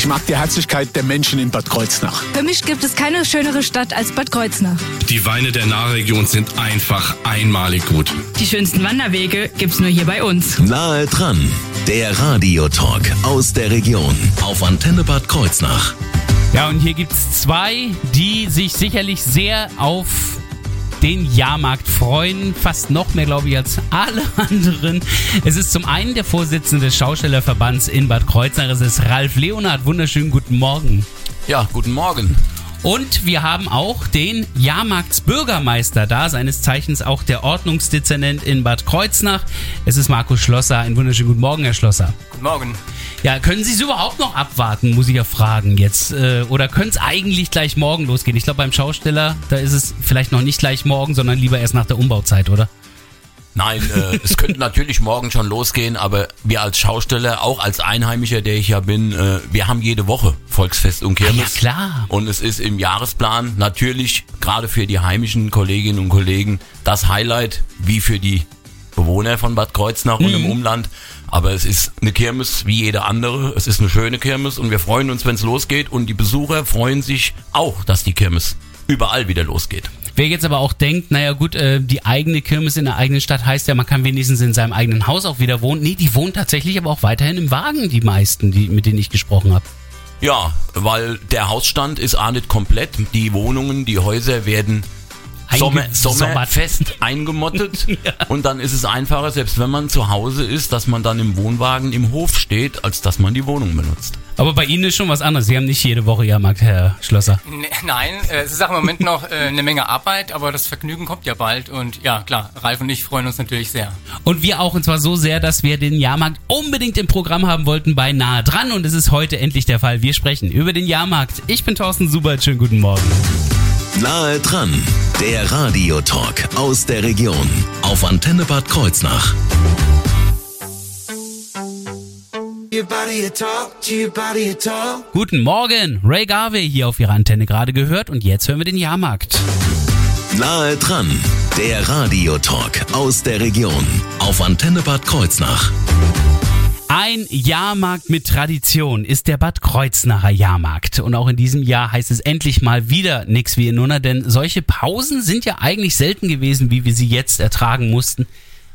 Ich mag die Herzlichkeit der Menschen in Bad Kreuznach. Für mich gibt es keine schönere Stadt als Bad Kreuznach. Die Weine der Nahregion sind einfach einmalig gut. Die schönsten Wanderwege gibt's nur hier bei uns. Nahe dran, der Radiotalk aus der Region auf Antenne Bad Kreuznach. Ja, und hier gibt's zwei, die sich sicherlich sehr auf den Jahrmarkt freuen. Fast noch mehr, glaube ich, als alle anderen. Es ist zum einen der Vorsitzende des Schaustellerverbands in Bad Kreuznach. Es ist Ralf Leonard. Wunderschönen guten Morgen. Ja, guten Morgen. Und wir haben auch den Jahrmarktsbürgermeister da, seines Zeichens auch der Ordnungsdezernent in Bad Kreuznach. Es ist Markus Schlosser. Einen wunderschönen guten Morgen, Herr Schlosser. Guten Morgen. Ja, können Sie es überhaupt noch abwarten, muss ich ja fragen jetzt. Äh, oder können es eigentlich gleich morgen losgehen? Ich glaube, beim Schausteller, da ist es vielleicht noch nicht gleich morgen, sondern lieber erst nach der Umbauzeit, oder? Nein, äh, es könnte natürlich morgen schon losgehen, aber wir als Schausteller, auch als Einheimischer, der ich ja bin, äh, wir haben jede Woche Volksfest und Kirmes. Ah, ja, klar. Und es ist im Jahresplan natürlich gerade für die heimischen Kolleginnen und Kollegen das Highlight, wie für die Bewohner von Bad Kreuznach Mhm. und im Umland. Aber es ist eine Kirmes wie jede andere. Es ist eine schöne Kirmes und wir freuen uns, wenn es losgeht. Und die Besucher freuen sich auch, dass die Kirmes überall wieder losgeht. Wer jetzt aber auch denkt, naja gut, äh, die eigene Kirmes in der eigenen Stadt heißt ja, man kann wenigstens in seinem eigenen Haus auch wieder wohnen. Nee, die wohnen tatsächlich aber auch weiterhin im Wagen, die meisten, die, mit denen ich gesprochen habe. Ja, weil der Hausstand ist auch nicht komplett. Die Wohnungen, die Häuser werden Sommer, sommerfest eingemottet und dann ist es einfacher, selbst wenn man zu Hause ist, dass man dann im Wohnwagen im Hof steht, als dass man die Wohnung benutzt. Aber bei Ihnen ist schon was anderes. Sie haben nicht jede Woche Jahrmarkt, Herr Schlosser. Ne- Nein, äh, es ist auch im Moment noch äh, eine Menge Arbeit, aber das Vergnügen kommt ja bald und ja, klar, Ralf und ich freuen uns natürlich sehr. Und wir auch, und zwar so sehr, dass wir den Jahrmarkt unbedingt im Programm haben wollten bei Nahe dran. Und es ist heute endlich der Fall. Wir sprechen über den Jahrmarkt. Ich bin Thorsten Subert. Schönen guten Morgen. Nahe dran, der Radiotalk aus der Region auf Antenne Bad Kreuznach. Guten Morgen. Ray Garvey hier auf Ihrer Antenne gerade gehört. Und jetzt hören wir den Jahrmarkt. Nahe dran, der Radiotalk aus der Region auf Antenne Bad Kreuznach. Ein Jahrmarkt mit Tradition ist der Bad Kreuznacher Jahrmarkt. Und auch in diesem Jahr heißt es endlich mal wieder nix wie in Nunna, denn solche Pausen sind ja eigentlich selten gewesen, wie wir sie jetzt ertragen mussten.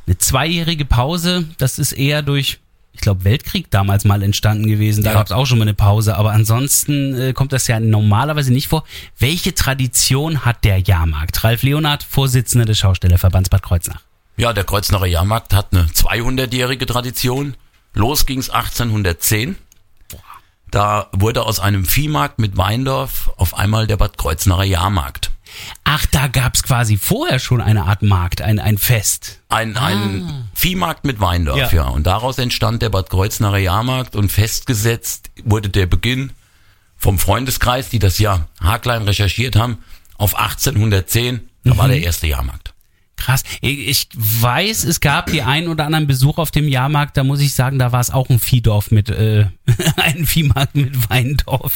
Eine zweijährige Pause, das ist eher durch, ich glaube, Weltkrieg damals mal entstanden gewesen. Da Ja. gab es auch schon mal eine Pause, aber ansonsten äh, kommt das ja normalerweise nicht vor. Welche Tradition hat der Jahrmarkt? Ralf Leonard, Vorsitzender des Schaustellerverbands Bad Kreuznach. Ja, der Kreuznacher Jahrmarkt hat eine 200-jährige Tradition. Los ging's 1810. Da wurde aus einem Viehmarkt mit Weindorf auf einmal der Bad Kreuznacher Jahrmarkt. Ach, da gab's quasi vorher schon eine Art Markt, ein, ein Fest. Ein, ein Viehmarkt mit Weindorf, Ja. ja. Und daraus entstand der Bad Kreuznacher Jahrmarkt und festgesetzt wurde der Beginn vom Freundeskreis, die das ja haarklein recherchiert haben, auf 1810. Da war der erste Jahrmarkt. Krass. Ich weiß, es gab die ein oder anderen Besuch auf dem Jahrmarkt, da muss ich sagen, da war es auch ein Viehdorf mit, äh, ein Viehmarkt mit Weindorf.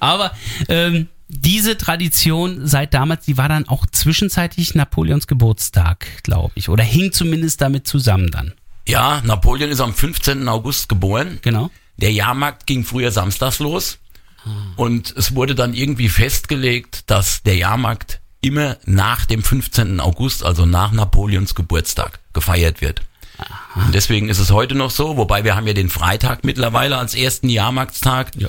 Aber ähm, diese Tradition seit damals, die war dann auch zwischenzeitlich Napoleons Geburtstag, glaube ich. Oder hing zumindest damit zusammen dann. Ja, Napoleon ist am 15. August geboren. Genau. Der Jahrmarkt ging früher samstags los und es wurde dann irgendwie festgelegt, dass der Jahrmarkt immer nach dem 15. August, also nach Napoleons Geburtstag, gefeiert wird. Und deswegen ist es heute noch so, wobei wir haben ja den Freitag mittlerweile als ersten Jahrmarktstag. Ja.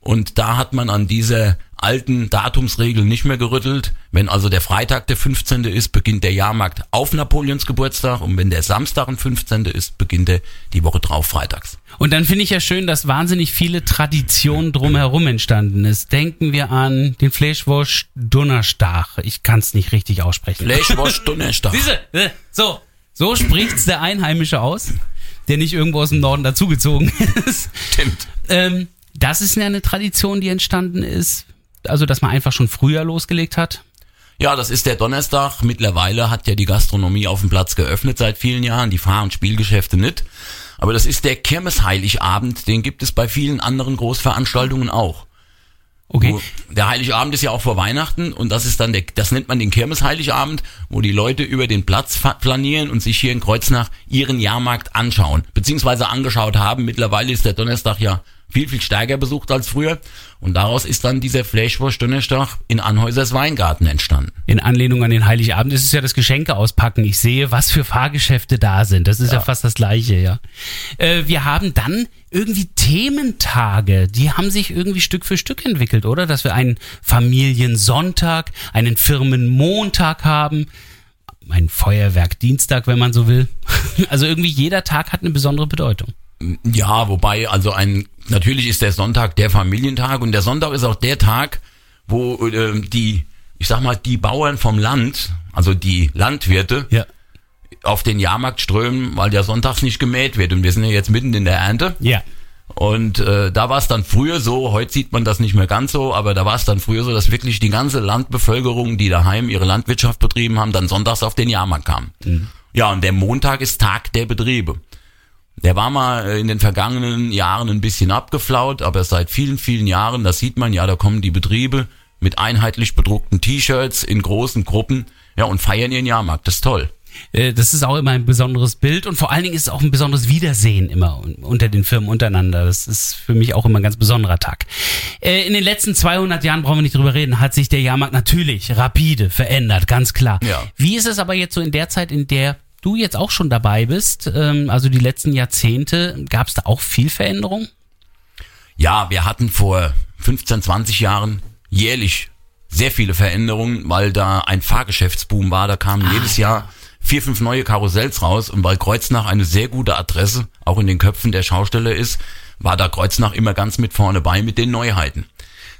Und da hat man an dieser alten Datumsregel nicht mehr gerüttelt. Wenn also der Freitag der 15. ist, beginnt der Jahrmarkt auf Napoleons Geburtstag und wenn der Samstag ein 15. ist, beginnt er die Woche drauf freitags. Und dann finde ich ja schön, dass wahnsinnig viele Traditionen drumherum entstanden ist. Denken wir an den Fleischwurst Donnerstag. Ich kann es nicht richtig aussprechen. Fleischwurst Donnerstag. Siehste, äh, so, so spricht's der Einheimische aus, der nicht irgendwo aus dem Norden dazugezogen ist. Stimmt. Ähm, das ist ja eine Tradition, die entstanden ist. Also, dass man einfach schon früher losgelegt hat. Ja, das ist der Donnerstag. Mittlerweile hat ja die Gastronomie auf dem Platz geöffnet seit vielen Jahren, die Fahr- und Spielgeschäfte nicht. Aber das ist der Kirmesheiligabend, den gibt es bei vielen anderen Großveranstaltungen auch. Okay. Wo- Der Heiligabend ist ja auch vor Weihnachten und das ist dann der, das nennt man den Kirmesheiligabend, wo die Leute über den Platz flanieren und sich hier in Kreuznach ihren Jahrmarkt anschauen, beziehungsweise angeschaut haben. Mittlerweile ist der Donnerstag ja viel, viel stärker besucht als früher. Und daraus ist dann dieser Fleischwurst Donnerstag in Anhäusers Weingarten entstanden. In Anlehnung an den Heiligabend ist es ja das Geschenke auspacken. Ich sehe, was für Fahrgeschäfte da sind. Das ist ja, ja fast das Gleiche, ja. Äh, wir haben dann irgendwie Thementage, die haben sich irgendwie Stück für Stück entwickelt, oder? Dass wir einen Familiensonntag, einen Firmenmontag haben, ein Feuerwerk Dienstag, wenn man so will. Also irgendwie jeder Tag hat eine besondere Bedeutung. Ja, wobei, also ein, natürlich ist der Sonntag der Familientag und der Sonntag ist auch der Tag, wo äh, die, ich sag mal, die Bauern vom Land, also die Landwirte, ja. auf den Jahrmarkt strömen, weil der sonntags nicht gemäht wird. Und wir sind ja jetzt mitten in der Ernte. Ja. Und äh, da war es dann früher so, heute sieht man das nicht mehr ganz so, aber da war es dann früher so, dass wirklich die ganze Landbevölkerung, die daheim ihre Landwirtschaft betrieben haben, dann sonntags auf den Jahrmarkt kam. Mhm. Ja, und der Montag ist Tag der Betriebe. Der war mal äh, in den vergangenen Jahren ein bisschen abgeflaut, aber seit vielen, vielen Jahren, das sieht man ja, da kommen die Betriebe mit einheitlich bedruckten T-Shirts in großen Gruppen, ja, und feiern ihren Jahrmarkt. Das ist toll. Äh, das ist auch immer ein besonderes Bild und vor allen Dingen ist es auch ein besonderes Wiedersehen immer unter den Firmen untereinander. Das ist für mich auch immer ein ganz besonderer Tag. Äh, in den letzten 200 Jahren, brauchen wir nicht drüber reden, hat sich der Jahrmarkt natürlich rapide verändert, ganz klar. Ja. Wie ist es aber jetzt so in der Zeit, in der du jetzt auch schon dabei bist, ähm, also die letzten Jahrzehnte, gab es da auch viel Veränderung? Ja, wir hatten vor 15, 20 Jahren jährlich sehr viele Veränderungen, weil da ein Fahrgeschäftsboom war. Da kamen ah, jedes Jahr vier, fünf neue Karussells raus und weil Kreuznach eine sehr gute Adresse auch in den Köpfen der Schausteller ist, war da Kreuznach immer ganz mit vorne bei mit den Neuheiten.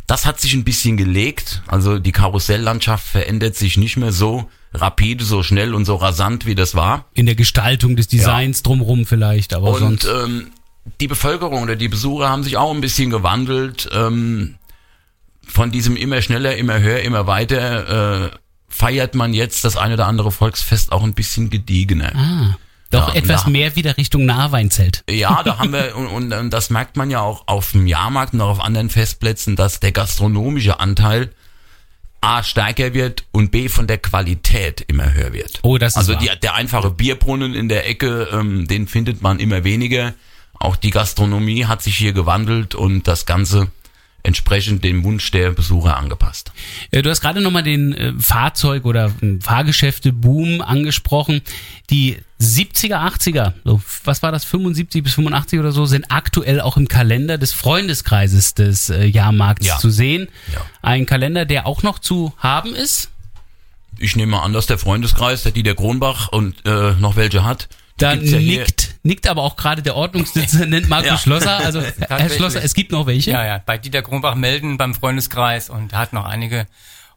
Das hat sich ein bisschen gelegt, also die Karusselllandschaft verändert sich nicht mehr so rapide, so schnell und so rasant, wie das war. In der Gestaltung des Designs ja. drumherum vielleicht, aber und, sonst. Ähm, die Bevölkerung oder die Besucher haben sich auch ein bisschen gewandelt. Ähm, von diesem immer schneller, immer höher, immer weiter äh, feiert man jetzt das eine oder andere Volksfest auch ein bisschen gediegener. Ah. Doch ja, etwas da, mehr wieder Richtung Nahweinzelt. Ja, da haben wir, und, und, und das merkt man ja auch auf dem Jahrmarkt und auch auf anderen Festplätzen, dass der gastronomische Anteil A stärker wird und B von der Qualität immer höher wird. Oh, das ist Also die, der einfache Bierbrunnen in der Ecke, ähm, den findet man immer weniger. Auch die Gastronomie hat sich hier gewandelt und das Ganze entsprechend dem Wunsch der Besucher angepasst. Du hast gerade nochmal den äh, Fahrzeug- oder hm, Fahrgeschäfte-Boom angesprochen. Die 70er, 80er, so, was war das, 75 bis 85 oder so, sind aktuell auch im Kalender des Freundeskreises des äh, Jahrmarkts ja. zu sehen. Ja. Ein Kalender, der auch noch zu haben ist. Ich nehme an, dass der Freundeskreis, der Dieter Kronbach und äh, noch welche hat, da ja nickt, nickt aber auch gerade der Ordnungsdezernent Markus ja. Schlosser. Also Herr Schlosser, es gibt noch welche. Ja, ja, bei Dieter Kronbach melden beim Freundeskreis und er hat noch einige.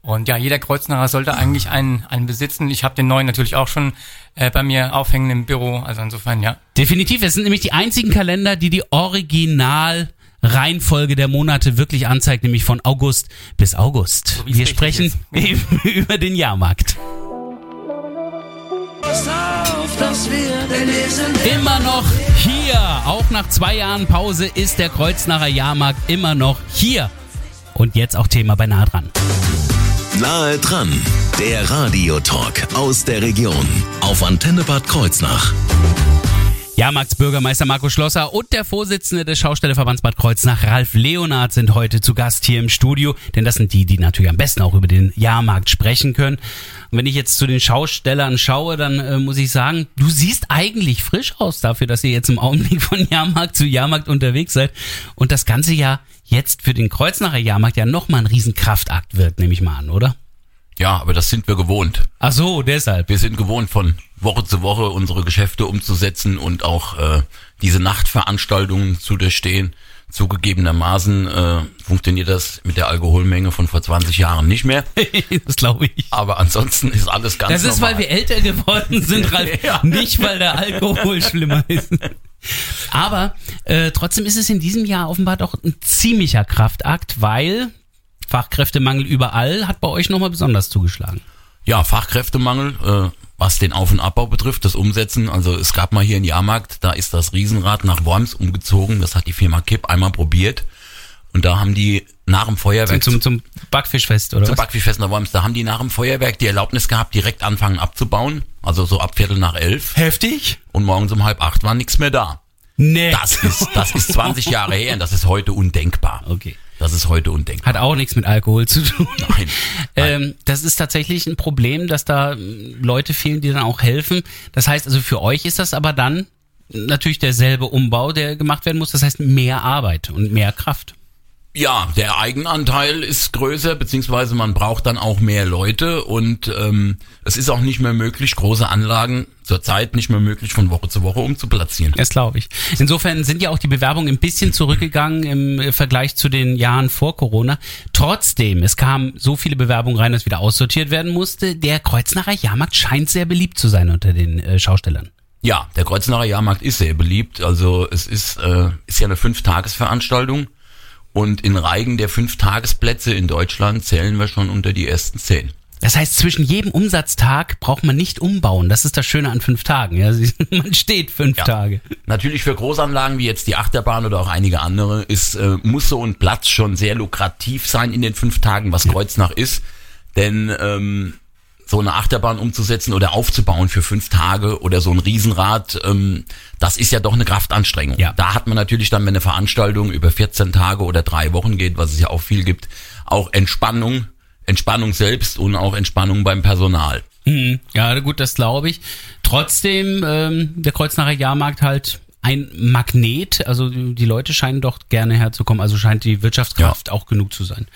Und ja, jeder Kreuznacher sollte eigentlich einen, einen besitzen. Ich habe den neuen natürlich auch schon äh, bei mir aufhängen im Büro. Also insofern, ja. Definitiv. Es sind nämlich die einzigen Kalender, die die Original Reihenfolge der Monate wirklich anzeigt, nämlich von August bis August. So Wir sprechen über den Jahrmarkt. Immer noch hier, auch nach zwei Jahren Pause ist der Kreuznacher Jahrmarkt immer noch hier. Und jetzt auch Thema bei Nahe dran. Nahe dran, der Radiotalk aus der Region auf Antenne Bad Kreuznach. Jahrmarktsbürgermeister Marco Schlosser und der Vorsitzende des Schaustellerverbands Bad Kreuznach, Ralf Leonard, sind heute zu Gast hier im Studio, denn das sind die, die natürlich am besten auch über den Jahrmarkt sprechen können. Und wenn ich jetzt zu den Schaustellern schaue, dann äh, muss ich sagen, du siehst eigentlich frisch aus dafür, dass ihr jetzt im Augenblick von Jahrmarkt zu Jahrmarkt unterwegs seid und das ganze ja jetzt für den Kreuznacher Jahrmarkt ja nochmal ein Riesenkraftakt wird, nehme ich mal an, oder? Ja, aber das sind wir gewohnt. Ach so, deshalb. Wir sind gewohnt von Woche zu Woche unsere Geschäfte umzusetzen und auch äh, diese Nachtveranstaltungen zu durchstehen. Zugegebenermaßen äh, funktioniert das mit der Alkoholmenge von vor 20 Jahren nicht mehr. das glaube ich. Aber ansonsten ist alles ganz Das ist, normal. weil wir älter geworden sind, Ralf. ja. Nicht, weil der Alkohol schlimmer ist. Aber äh, trotzdem ist es in diesem Jahr offenbar doch ein ziemlicher Kraftakt, weil Fachkräftemangel überall hat bei euch nochmal besonders zugeschlagen. Ja, Fachkräftemangel, äh, was den Auf- und Abbau betrifft, das Umsetzen. Also es gab mal hier einen Jahrmarkt, da ist das Riesenrad nach Worms umgezogen. Das hat die Firma Kipp einmal probiert. Und da haben die nach dem Feuerwerk. Zum, zum, zum Backfischfest, oder? Zum was? Backfischfest nach Worms. Da haben die nach dem Feuerwerk die Erlaubnis gehabt, direkt anfangen abzubauen. Also so ab Viertel nach elf. Heftig. Und morgens um halb acht war nichts mehr da. Nee. Das ist, das ist 20 Jahre her und das ist heute undenkbar. Okay. Das ist heute undenkbar. Hat auch nichts mit Alkohol zu tun. Nein. Ähm, das ist tatsächlich ein Problem, dass da ähm, Leute fehlen, die dann auch helfen. Das heißt also für euch ist das aber dann natürlich derselbe Umbau, der gemacht werden muss. Das heißt mehr Arbeit und mehr Kraft. Ja, der Eigenanteil ist größer, beziehungsweise man braucht dann auch mehr Leute und ähm, es ist auch nicht mehr möglich, große Anlagen zurzeit nicht mehr möglich von Woche zu Woche umzuplatzieren. Das glaube ich. Insofern sind ja auch die Bewerbungen ein bisschen zurückgegangen im äh, Vergleich zu den Jahren vor Corona. Trotzdem, es kamen so viele Bewerbungen rein, dass wieder aussortiert werden musste. Der Kreuznacher Jahrmarkt scheint sehr beliebt zu sein unter den äh, Schaustellern. Ja, der Kreuznacher Jahrmarkt ist sehr beliebt. Also es ist, äh, ist ja eine Fünf-Tages-Veranstaltung. Und in Reigen der Fünf-Tagesplätze in Deutschland zählen wir schon unter die ersten zehn. Das heißt, zwischen jedem Umsatztag braucht man nicht umbauen. Das ist das Schöne an fünf Tagen. Ja, man steht fünf Ja. Tage. Natürlich für Großanlagen wie jetzt die Achterbahn oder auch einige andere ist äh, muss so ein Platz schon sehr lukrativ sein in den fünf Tagen, was Kreuznach ist. Denn ähm, so eine Achterbahn umzusetzen oder aufzubauen für fünf Tage oder so ein Riesenrad, ähm, das ist ja doch eine Kraftanstrengung. Ja. Da hat man natürlich dann, wenn eine Veranstaltung über 14 Tage oder drei Wochen geht, was es ja auch viel gibt, auch Entspannung, Entspannung selbst und auch Entspannung beim Personal. Mhm. Ja, gut, das glaube ich. Trotzdem, ähm, der Kreuznacher Jahrmarkt halt ein Magnet. Also die Leute scheinen doch gerne herzukommen. Also scheint die Wirtschaftskraft auch genug zu sein.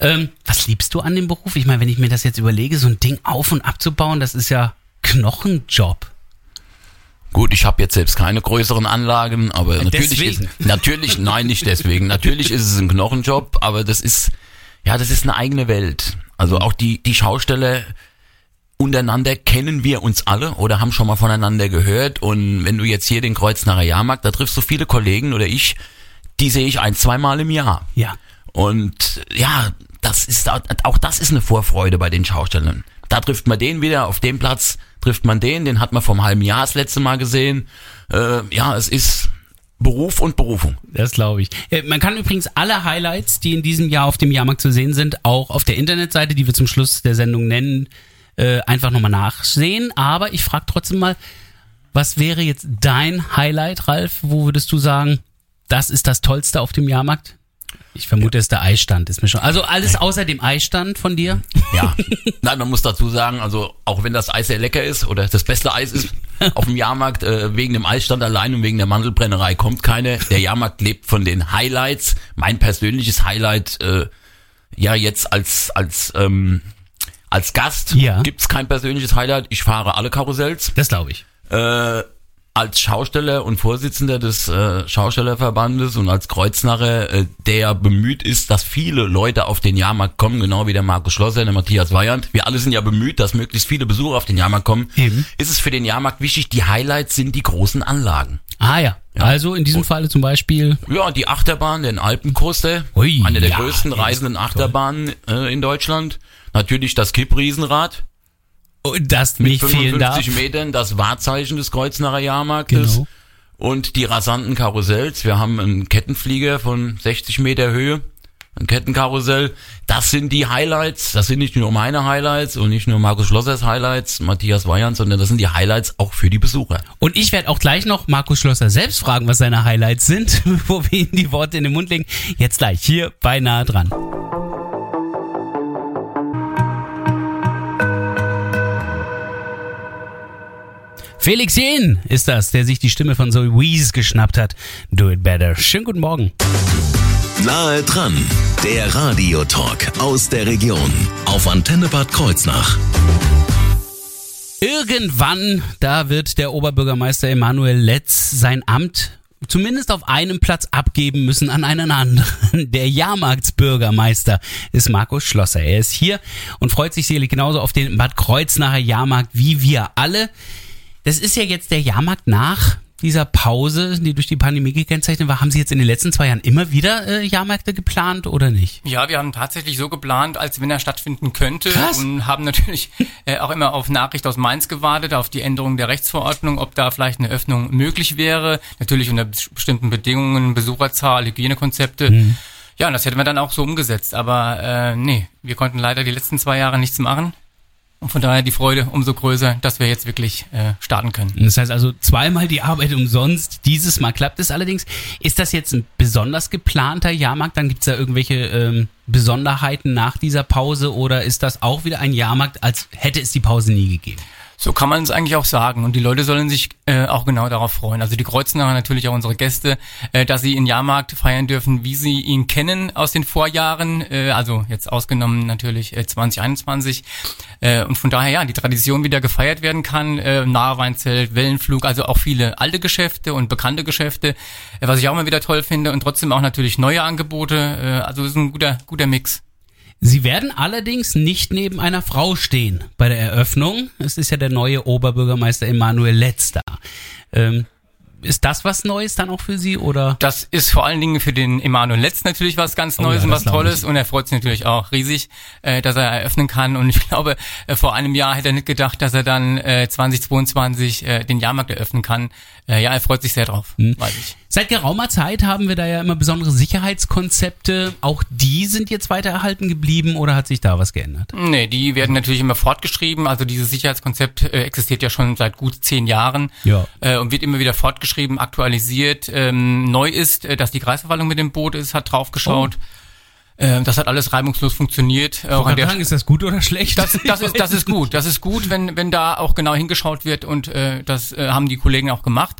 Ähm, was liebst du an dem Beruf? Ich meine, wenn ich mir das jetzt überlege, so ein Ding auf und abzubauen, das ist ja Knochenjob. Gut, ich habe jetzt selbst keine größeren Anlagen, aber natürlich Deswegen. ist natürlich nein, nicht deswegen. Natürlich ist es ein Knochenjob, aber das ist ja, das ist eine eigene Welt. Also auch die die Schausteller untereinander kennen wir uns alle oder haben schon mal voneinander gehört und wenn du jetzt hier den Kreuznacher Jahrmarkt, da triffst du viele Kollegen oder ich, die sehe ich ein, zweimal im Jahr. Ja. Und ja, das ist auch das ist eine Vorfreude bei den Schaustellern. Da trifft man den wieder, auf dem Platz trifft man den, den hat man vom halben Jahr das letzte Mal gesehen. Äh, ja, es ist Beruf und Berufung. Das glaube ich. Äh, Man kann übrigens alle Highlights, die in diesem Jahr auf dem Jahrmarkt zu sehen sind, auch auf der Internetseite, die wir zum Schluss der Sendung nennen, äh, einfach nochmal nachsehen. Aber ich frage trotzdem mal, was wäre jetzt dein Highlight, Ralf? Wo würdest du sagen, das ist das Tollste auf dem Jahrmarkt? Ich vermute, es ist der Eisstand, ist mir schon. Also alles außer dem Eisstand von dir? Ja, nein, man muss dazu sagen, also auch wenn das Eis sehr lecker ist oder das beste Eis ist auf dem Jahrmarkt, äh, wegen dem Eisstand allein und wegen der Mandelbrennerei kommt keine. Der Jahrmarkt lebt von den Highlights. Mein persönliches Highlight, äh, ja jetzt als als ähm, als Gast Ja. gibt's kein persönliches Highlight. Ich fahre alle Karussells. Das glaube ich. Äh, als Schausteller und Vorsitzender des äh, Schaustellerverbandes und als Kreuznacher, äh, der bemüht ist, dass viele Leute auf den Jahrmarkt kommen, genau wie der Markus Schlosser, der Matthias Weyand. Wir alle sind ja bemüht, dass möglichst viele Besucher auf den Jahrmarkt kommen. Eben. Ist es für den Jahrmarkt wichtig, die Highlights sind die großen Anlagen. Ah ja. Ja. Also in diesem Falle zum Beispiel. Ja, die Achterbahn, den Alpencoaster, Ui, eine der ja, größten reisenden. Achterbahnen äh, in Deutschland. Natürlich das Kipp-Riesenrad. Oh, Das mit nicht darf. 55 Metern, das Wahrzeichen des Kreuznacher Jahrmarktes. Genau. Und die rasanten Karussells. Wir haben einen Kettenflieger von 60 Meter Höhe, ein Kettenkarussell. Das sind die Highlights. Das sind nicht nur meine Highlights und nicht nur Markus Schlossers Highlights, Matthias Weyand, sondern das sind die Highlights auch für die Besucher. Und ich werde auch gleich noch Markus Schlosser selbst fragen, was seine Highlights sind, bevor wir ihm die Worte in den Mund legen. Jetzt gleich hier bei Nahe dran. Felix Jen ist das, der sich die Stimme von Zoe Wees geschnappt hat. Do it better. Schönen guten Morgen. Nahe dran, der Radiotalk aus der Region auf Antenne Bad Kreuznach. Irgendwann, da wird der Oberbürgermeister Emanuel Letz sein Amt zumindest auf einem Platz abgeben müssen an einen anderen. Der Jahrmarktsbürgermeister ist Markus Schlosser. Er ist hier und freut sich sicherlich genauso auf den Bad Kreuznacher Jahrmarkt wie wir alle. Das ist ja jetzt der Jahrmarkt nach dieser Pause, die durch die Pandemie gekennzeichnet war. Haben Sie jetzt in den letzten zwei Jahren immer wieder äh, Jahrmärkte geplant oder nicht? Ja, wir haben tatsächlich so geplant, als wenn er stattfinden könnte Krass. und haben natürlich äh, auch immer auf Nachricht aus Mainz gewartet, auf die Änderung der Rechtsverordnung, ob da vielleicht eine Öffnung möglich wäre. Natürlich unter bes- bestimmten Bedingungen, Besucherzahl, Hygienekonzepte. Ja, und das hätten wir dann auch so umgesetzt. Aber äh, nee, wir konnten leider die letzten zwei Jahre nichts machen. Und von daher die Freude umso größer, dass wir jetzt wirklich äh, starten können. Das heißt also zweimal die Arbeit umsonst. Dieses Mal klappt es allerdings. Ist das jetzt ein besonders geplanter Jahrmarkt? Dann gibt es da irgendwelche ähm, Besonderheiten nach dieser Pause oder ist das auch wieder ein Jahrmarkt, als hätte es die Pause nie gegeben? So kann man es eigentlich auch sagen. Und die Leute sollen sich äh, auch genau darauf freuen. Also die Kreuznacher, natürlich auch unsere Gäste, äh, dass sie in Jahrmarkt feiern dürfen, wie sie ihn kennen aus den Vorjahren. Äh, also jetzt ausgenommen natürlich äh, 2021. Äh, und von daher, ja, die Tradition wieder gefeiert werden kann. Äh, Nahweinzelt, Wellenflug, also auch viele alte Geschäfte und bekannte Geschäfte, äh, was ich auch mal wieder toll finde. Und trotzdem auch natürlich neue Angebote. Äh, also ist ein guter, guter Mix. Sie werden allerdings nicht neben einer Frau stehen bei der Eröffnung. Es ist ja der neue Oberbürgermeister Emanuel Letzter. Ähm, ist das was Neues dann auch für Sie oder? Das ist vor allen Dingen für den Emanuel Letz natürlich was ganz Oh Neues ja, und was Tolles ich. und er freut sich natürlich auch riesig, äh, dass er eröffnen kann und ich glaube, äh, vor einem Jahr hätte er nicht gedacht, dass er dann äh, 2022 äh, den Jahrmarkt eröffnen kann. Äh, ja, er freut sich sehr drauf, Hm. weiß ich. Seit geraumer Zeit haben wir da ja immer besondere Sicherheitskonzepte. Auch die sind jetzt weiter erhalten geblieben oder hat sich da was geändert? Nee, die werden natürlich immer fortgeschrieben. Also dieses Sicherheitskonzept äh, existiert ja schon seit gut zehn Jahren Ja. äh, und wird immer wieder fortgeschrieben, aktualisiert. Ähm, neu ist, äh, dass die Kreisverwaltung mit dem Boot ist, hat draufgeschaut. Äh, das hat alles reibungslos funktioniert. Äh, an der Fragen, ist das gut oder schlecht? Das, das, ist, das ist gut. Das ist gut, wenn, wenn da auch genau hingeschaut wird und äh, das äh, haben die Kollegen auch gemacht.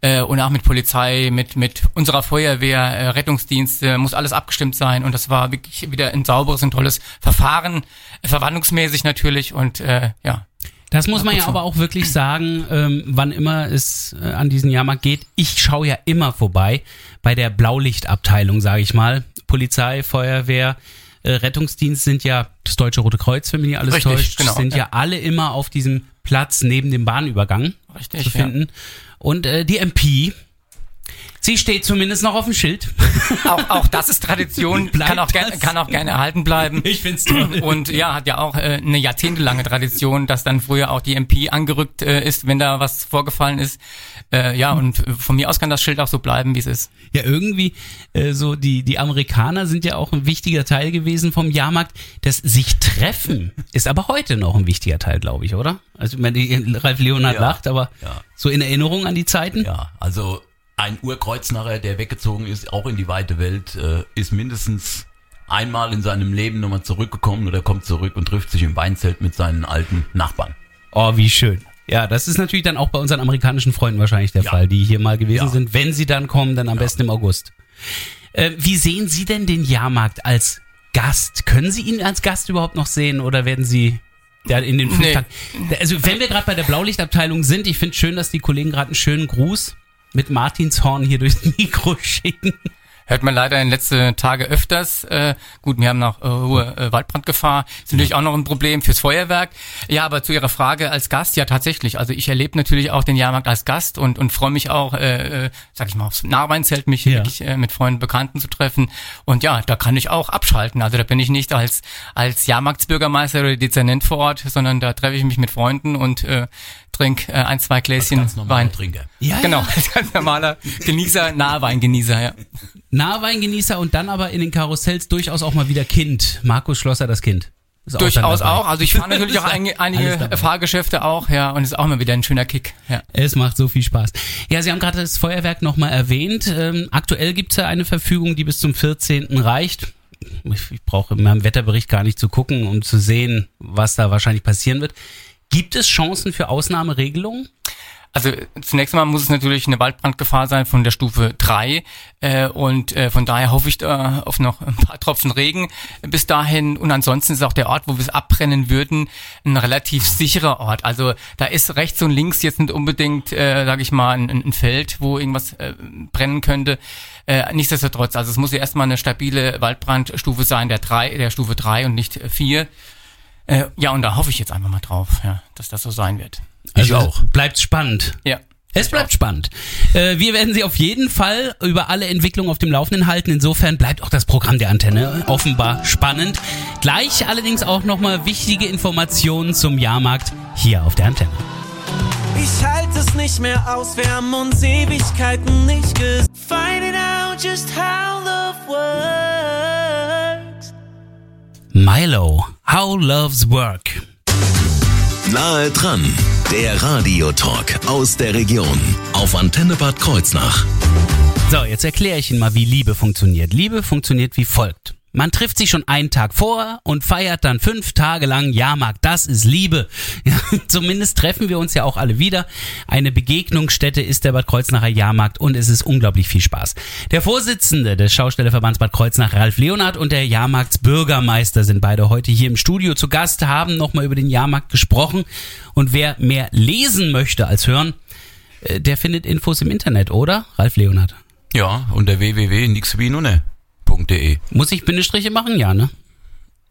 Äh, und auch mit Polizei, mit, mit unserer Feuerwehr, äh, Rettungsdienste, muss alles abgestimmt sein. Und das war wirklich wieder ein sauberes und tolles Verfahren, äh, verwandlungsmäßig natürlich und äh, ja. Das muss man ja aber auch wirklich sagen, ähm, wann immer es äh, an diesen Jahrmarkt geht. Ich schaue ja immer vorbei bei der Blaulichtabteilung, sage ich mal. Polizei, Feuerwehr, äh, Rettungsdienst sind ja das Deutsche Rote Kreuz, wenn mich nicht alles Richtig, täuscht, genau, sind ja. ja. alle immer auf diesem Platz neben dem Bahnübergang Richtig, zu finden. Und äh, die MP, sie steht zumindest noch auf dem Schild. Auch, auch das ist Tradition, kann auch, gerne, das? kann auch gerne erhalten bleiben. Ich find's toll. Und ja, hat ja auch äh, eine jahrzehntelange Tradition, dass dann früher auch die MP angerückt äh, ist, wenn da was vorgefallen ist. Äh, ja, und von mir aus kann das Schild auch so bleiben, wie es ist. Ja, irgendwie äh, so die die Amerikaner sind ja auch ein wichtiger Teil gewesen vom Jahrmarkt. Das sich treffen ist aber heute noch ein wichtiger Teil, glaube ich, oder? Also ich meine, die- Ralf Leonhard Ja, lacht, aber ja. so in Erinnerung an die Zeiten. Ja, also ein Urkreuznacher, der weggezogen ist, auch in die weite Welt, äh, ist mindestens einmal in seinem Leben nochmal zurückgekommen oder kommt zurück und trifft sich im Weinzelt mit seinen alten Nachbarn. Oh, wie schön. Ja, das ist natürlich dann auch bei unseren amerikanischen Freunden wahrscheinlich der Ja. Fall, die hier mal gewesen Ja. sind. Wenn sie dann kommen, dann am besten im August. Äh, wie sehen Sie denn den Jahrmarkt als Gast? Können Sie ihn als Gast überhaupt noch sehen oder werden Sie ja, in den fünf Nee. Tagen? Also wenn wir gerade bei der Blaulichtabteilung sind, ich finde schön, dass die Kollegen gerade einen schönen Gruß mit Martinshorn hier durchs Mikro schicken. Hört man leider in letzten Tage öfters. Äh, gut, wir haben noch äh, hohe äh, Waldbrandgefahr. Ist natürlich auch noch ein Problem fürs Feuerwerk. Ja, aber zu Ihrer Frage als Gast, ja tatsächlich. Also ich erlebe natürlich auch den Jahrmarkt als Gast und, und freue mich auch, äh, äh, sag ich mal, aufs Nahweinzelt mich Ja. wirklich äh, mit Freunden, Bekannten zu treffen. Und ja, da kann ich auch abschalten. Also da bin ich nicht als, als Jahrmarktsbürgermeister oder Dezernent vor Ort, sondern da treffe ich mich mit Freunden und äh, trink äh, ein, zwei Gläschen Wein. Trinker. Ja, Genau, als ganz normaler Genießer, Nahweingenießer, ja. Nahweingenießer und dann aber in den Karussells durchaus auch mal wieder Kind. Markus Schlosser, das Kind. Auch Durchaus auch. Also ich fahre natürlich auch einige, Alles einige. Fahrgeschäfte auch, ja, und ist auch mal wieder ein schöner Kick. Ja. Es macht so viel Spaß. Ja, Sie haben gerade das Feuerwerk nochmal erwähnt. Ähm, aktuell gibt es ja eine Verfügung, die bis zum 14. reicht. Ich, ich brauche in meinem Wetterbericht gar nicht zu gucken, um zu sehen, was da wahrscheinlich passieren wird. Gibt es Chancen für Ausnahmeregelungen? Also zunächst mal muss es natürlich eine Waldbrandgefahr sein von der Stufe 3 äh, und äh, von daher hoffe ich da auf noch ein paar Tropfen Regen bis dahin und ansonsten ist auch der Ort, wo wir es abbrennen würden, ein relativ sicherer Ort. Also da ist rechts und links jetzt nicht unbedingt, äh, sage ich mal, ein, ein Feld, wo irgendwas äh, brennen könnte. Äh, nichtsdestotrotz, also es muss ja erstmal eine stabile Waldbrandstufe sein, der drei, der Stufe 3 und nicht 4. Äh, ja, und da hoffe ich jetzt einfach mal drauf, ja, dass das so sein wird. Also auch. Bleibt spannend. Ja. Es bleibt spannend. Äh, wir werden Sie auf jeden Fall über alle Entwicklungen auf dem Laufenden halten. Insofern bleibt auch das Programm der Antenne offenbar spannend. Gleich allerdings auch nochmal wichtige Informationen zum Jahrmarkt hier auf der Antenne. Ich halte es nicht mehr aus, wir haben uns Ewigkeiten nicht gesehen. Finding out just how love works. Milo, How Loves Work. Nahe dran, der Radiotalk aus der Region auf Antenne Bad Kreuznach. So, jetzt erkläre ich Ihnen mal, wie Liebe funktioniert. Liebe funktioniert wie folgt. Man trifft sich schon einen Tag vor und feiert dann fünf Tage lang Jahrmarkt. Das ist Liebe. Ja, zumindest treffen wir uns ja auch alle wieder. Eine Begegnungsstätte ist der Bad Kreuznacher Jahrmarkt und es ist unglaublich viel Spaß. Der Vorsitzende des Schaustellerverbands Bad Kreuznach, Ralf Leonard, und der Jahrmarktsbürgermeister sind beide heute hier im Studio zu Gast, haben nochmal über den Jahrmarkt gesprochen. Und wer mehr lesen möchte als hören, äh, der findet Infos im Internet, oder? Ralf Leonard. Ja, unter www.nixwienunne.de. Muss ich Bindestriche machen? Ja, ne?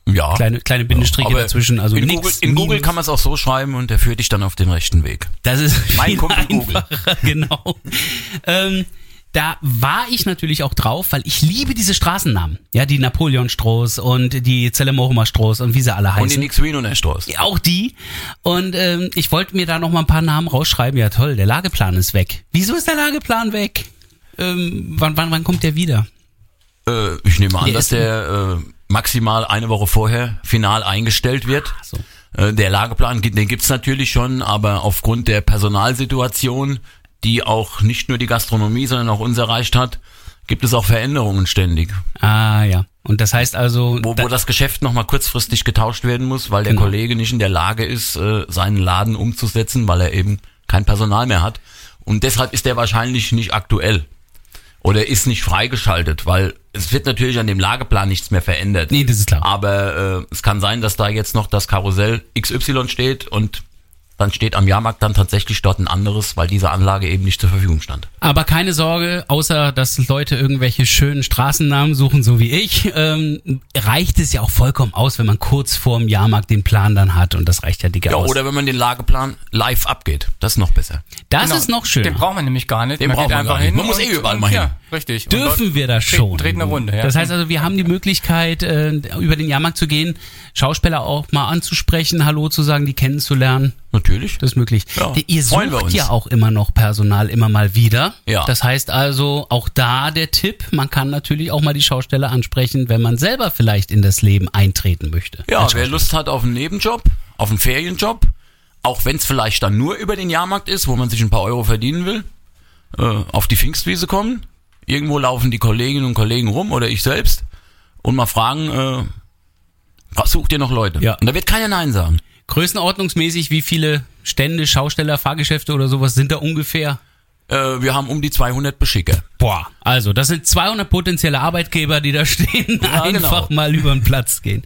Ja. Kleine, kleine Bindestriche Aber dazwischen. Also in nix, Google, in Google kann man es auch so schreiben und der führt dich dann auf den rechten Weg. Das ist Mein Kumpel Google. genau. ähm, da war ich natürlich auch drauf, weil ich liebe diese Straßennamen. Ja, die Napoleonstroß und die Zellemohumer Stroß und wie sie alle Und die heißen. Nixwienunne Straße. Ja, auch die. Und ähm, ich wollte mir da noch mal ein paar Namen rausschreiben. Ja, toll, der Lageplan ist weg. Wieso ist der Lageplan weg? Ähm, wann, wann, wann kommt der wieder? Äh, ich nehme an, Der dass der äh, maximal eine Woche vorher final eingestellt wird. so. Äh, der Lageplan, gibt- den gibt's natürlich schon, aber aufgrund der Personalsituation, die auch nicht nur die Gastronomie, sondern auch uns erreicht hat, gibt es auch Veränderungen ständig. Ah ja. Und das heißt also, Wo, wo das Geschäft nochmal kurzfristig getauscht werden muss, weil der Genau. Kollege nicht in der Lage ist, äh, seinen Laden umzusetzen, weil er eben kein Personal mehr hat. Und deshalb ist er wahrscheinlich nicht aktuell. Oder ist nicht freigeschaltet, weil es wird natürlich an dem Lageplan nichts mehr verändert. Nee, das ist klar. Aber äh, es kann sein, dass da jetzt noch das Karussell XY steht und dann steht am Jahrmarkt dann tatsächlich dort ein anderes, weil diese Anlage eben nicht zur Verfügung stand. Aber keine Sorge, außer dass Leute irgendwelche schönen Straßennamen suchen, so wie ich, ähm, reicht es ja auch vollkommen aus, wenn man kurz vorm Jahrmarkt den Plan dann hat und das reicht ja dicke Ja, aus. oder wenn man den Lageplan live abgeht. Das ist noch besser. das Genau. ist noch schön. Den braucht man nämlich gar nicht. Den man braucht geht man einfach gar nicht. hin. Man muss eh überall mal hin. Ja, richtig. Dürfen wir das schon? Dreht eine Runde, ja. Das heißt also, wir haben die Möglichkeit, äh, über den Jahrmarkt zu gehen, Schauspieler auch mal anzusprechen, Hallo zu sagen, die kennenzulernen. Natürlich. Das ist möglich. Ja, Ihr sucht ja auch immer noch Personal, immer mal wieder. Ja. Das heißt also, auch da der Tipp, man kann natürlich auch mal die Schausteller ansprechen, wenn man selber vielleicht in das Leben eintreten möchte. Ja, wer. Lust hat auf einen Nebenjob, auf einen Ferienjob, auch wenn es vielleicht dann nur über den Jahrmarkt ist, wo man sich ein paar Euro verdienen will, äh, auf die Pfingstwiese kommen. Irgendwo laufen die Kolleginnen und Kollegen rum oder ich selbst und mal fragen, äh, was sucht ihr noch Leute? Ja. Und da wird keiner Nein sagen. Größenordnungsmäßig, wie viele Stände, Schausteller, Fahrgeschäfte oder sowas sind da ungefähr? Äh, wir haben um die 200 Beschicker. Boah, also das sind 200 potenzielle Arbeitgeber, die da stehen, Ja, einfach genau. mal über den Platz gehen.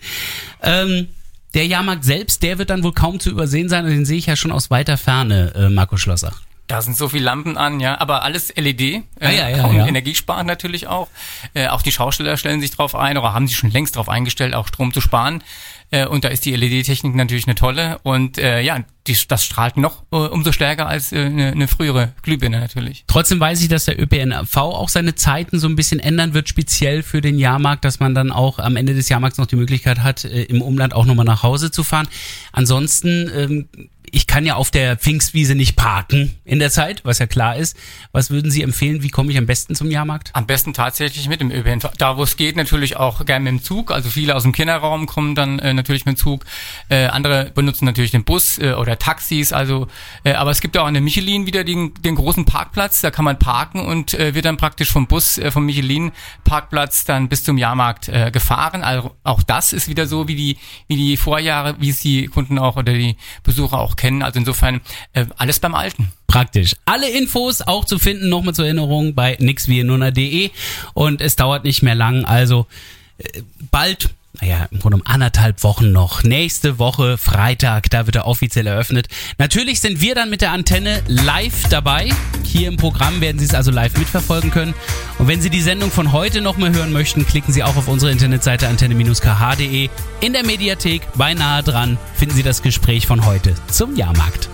Ähm, der Jahrmarkt selbst, der wird dann wohl kaum zu übersehen sein, und den sehe ich ja schon aus weiter Ferne, äh, Marco Schlosser. Da sind so viele Lampen an, ja, aber alles LED, äh, Ah, ja, ja, und ja. energiesparend natürlich auch. Äh, auch die Schausteller stellen sich drauf ein oder haben sich schon längst drauf eingestellt, auch Strom zu sparen. Äh, und da ist die LED-Technik natürlich eine tolle und äh, ja, die, das strahlt noch äh, umso stärker als äh, eine, eine frühere Glühbirne natürlich. Trotzdem weiß ich, dass der ÖPNV auch seine Zeiten so ein bisschen ändern wird, speziell für den Jahrmarkt, dass man dann auch am Ende des Jahrmarkts noch die Möglichkeit hat, äh, im Umland auch nochmal nach Hause zu fahren. Ansonsten, ähm, ich kann ja auf der Pfingstwiese nicht parken in der Zeit, was ja klar ist. Was würden Sie empfehlen? Wie komme ich am besten zum Jahrmarkt? Am besten tatsächlich mit dem ÖPNV. Da, wo es geht, natürlich auch gerne mit dem Zug. Also viele aus dem Kinderraum kommen dann äh, natürlich mit dem Zug. Äh, andere benutzen natürlich den Bus äh, oder Taxis. Also, äh, aber es gibt auch an der Michelin wieder den, den großen Parkplatz. Da kann man parken und äh, wird dann praktisch vom Bus, äh, vom Michelin-Parkplatz dann bis zum Jahrmarkt gefahren. Also auch das ist wieder so wie die wie die Vorjahre, wie es die Kunden auch oder die Besucher auch kennen. Also insofern äh, alles beim Alten. Praktisch. Alle Infos auch zu finden, nochmal zur Erinnerung bei nixwienuna.de und es dauert nicht mehr lang, also äh, bald, naja, im Grunde um anderthalb Wochen noch. Nächste Woche, Freitag, da wird er offiziell eröffnet. Natürlich sind wir dann mit der Antenne live dabei. Hier im Programm werden Sie es also live mitverfolgen können. Und wenn Sie die Sendung von heute nochmal hören möchten, klicken Sie auch auf unsere Internetseite antenne-kh.de. In der Mediathek, beinahe dran, finden Sie das Gespräch von heute zum Jahrmarkt.